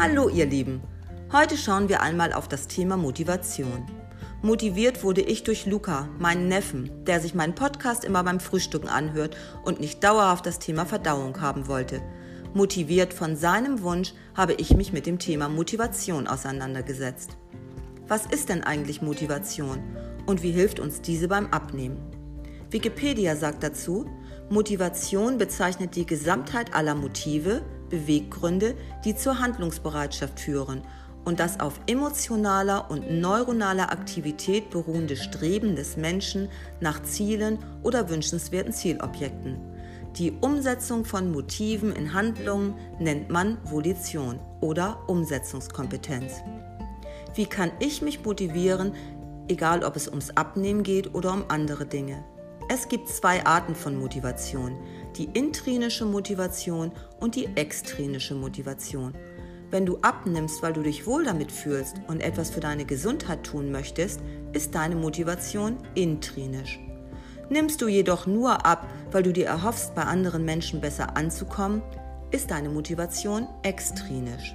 Hallo ihr Lieben, heute schauen wir einmal auf das Thema Motivation. Motiviert wurde ich durch Luca, meinen Neffen, der sich meinen Podcast immer beim Frühstücken anhört und nicht dauerhaft das Thema Verdauung haben wollte. Motiviert von seinem Wunsch habe ich mich mit dem Thema Motivation auseinandergesetzt. Was ist denn eigentlich Motivation und wie hilft uns diese beim Abnehmen? Wikipedia sagt dazu, Motivation bezeichnet die Gesamtheit aller Motive, Beweggründe, die zur Handlungsbereitschaft führen und das auf emotionaler und neuronaler Aktivität beruhende Streben des Menschen nach Zielen oder wünschenswerten Zielobjekten. Die Umsetzung von Motiven in Handlungen nennt man Volition oder Umsetzungskompetenz. Wie kann ich mich motivieren, egal ob es ums Abnehmen geht oder um andere Dinge? Es gibt zwei Arten von Motivation, die intrinische Motivation und die extrinische Motivation. Wenn du abnimmst, weil du dich wohl damit fühlst und etwas für deine Gesundheit tun möchtest, ist deine Motivation intrinisch. Nimmst du jedoch nur ab, weil du dir erhoffst, bei anderen Menschen besser anzukommen, ist deine Motivation extrinisch.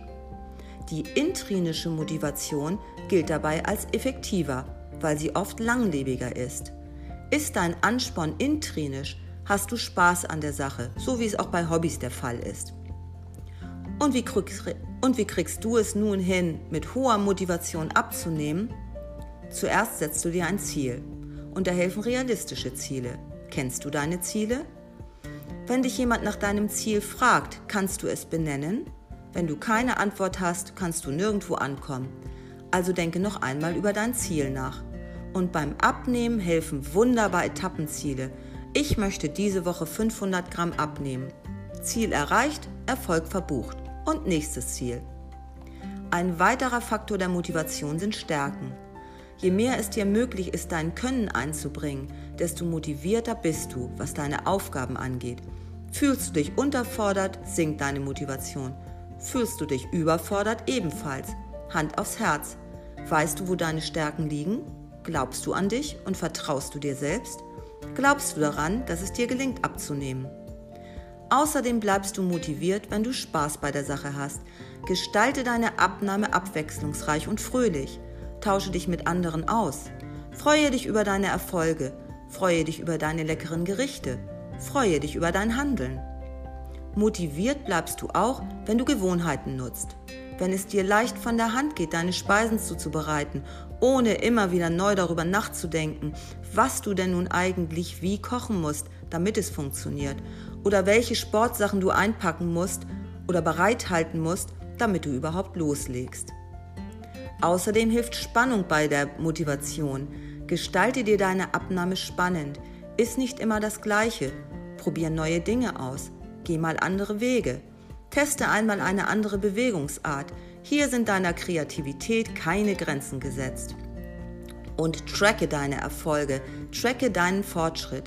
Die intrinische Motivation gilt dabei als effektiver, weil sie oft langlebiger ist. Ist dein Ansporn intrinisch, hast du Spaß an der Sache, so wie es auch bei Hobbys der Fall ist. Und wie, kriegst, und wie kriegst du es nun hin, mit hoher Motivation abzunehmen? Zuerst setzt du dir ein Ziel und da helfen realistische Ziele. Kennst du deine Ziele? Wenn dich jemand nach deinem Ziel fragt, kannst du es benennen? Wenn du keine Antwort hast, kannst du nirgendwo ankommen. Also denke noch einmal über dein Ziel nach. Und beim Abnehmen helfen wunderbar Etappenziele. Ich möchte diese Woche 500 Gramm abnehmen. Ziel erreicht, Erfolg verbucht. Und nächstes Ziel. Ein weiterer Faktor der Motivation sind Stärken. Je mehr es dir möglich ist, dein Können einzubringen, desto motivierter bist du, was deine Aufgaben angeht. Fühlst du dich unterfordert, sinkt deine Motivation. Fühlst du dich überfordert, ebenfalls. Hand aufs Herz. Weißt du, wo deine Stärken liegen? Glaubst du an dich und vertraust du dir selbst? Glaubst du daran, dass es dir gelingt abzunehmen? Außerdem bleibst du motiviert, wenn du Spaß bei der Sache hast. Gestalte deine Abnahme abwechslungsreich und fröhlich. Tausche dich mit anderen aus. Freue dich über deine Erfolge. Freue dich über deine leckeren Gerichte. Freue dich über dein Handeln. Motiviert bleibst du auch, wenn du Gewohnheiten nutzt wenn es dir leicht von der Hand geht, deine Speisen zuzubereiten, ohne immer wieder neu darüber nachzudenken, was du denn nun eigentlich wie kochen musst, damit es funktioniert, oder welche Sportsachen du einpacken musst oder bereithalten musst, damit du überhaupt loslegst. Außerdem hilft Spannung bei der Motivation. Gestalte dir deine Abnahme spannend. Ist nicht immer das Gleiche. Probier neue Dinge aus. Geh mal andere Wege. Teste einmal eine andere Bewegungsart. Hier sind deiner Kreativität keine Grenzen gesetzt. Und tracke deine Erfolge, tracke deinen Fortschritt.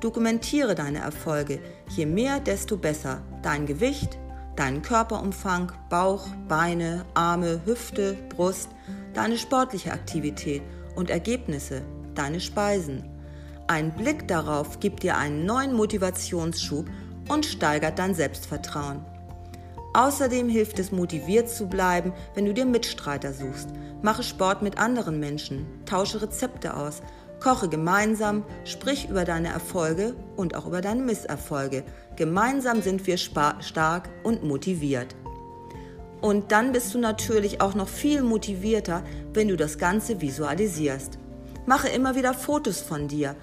Dokumentiere deine Erfolge. Je mehr, desto besser. Dein Gewicht, deinen Körperumfang, Bauch, Beine, Arme, Hüfte, Brust, deine sportliche Aktivität und Ergebnisse, deine Speisen. Ein Blick darauf gibt dir einen neuen Motivationsschub und steigert dein Selbstvertrauen. Außerdem hilft es, motiviert zu bleiben, wenn du dir Mitstreiter suchst. Mache Sport mit anderen Menschen, tausche Rezepte aus, koche gemeinsam, sprich über deine Erfolge und auch über deine Misserfolge. Gemeinsam sind wir stark und motiviert. Und dann bist du natürlich auch noch viel motivierter, wenn du das Ganze visualisierst. Mache immer wieder Fotos von dir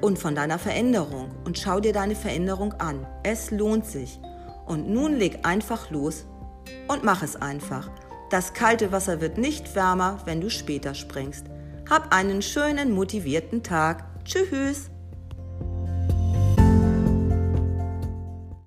und von deiner Veränderung und schau dir deine Veränderung an. Es lohnt sich. Und nun leg einfach los und mach es einfach. Das kalte Wasser wird nicht wärmer, wenn du später springst. Hab einen schönen, motivierten Tag. Tschüss.